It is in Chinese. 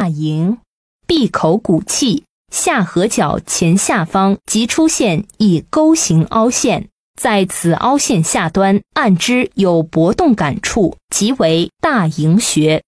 大迎闭口鼓气下颌角前下方即出现一钩形凹陷。在此凹陷下端按之有搏动感处即为大迎穴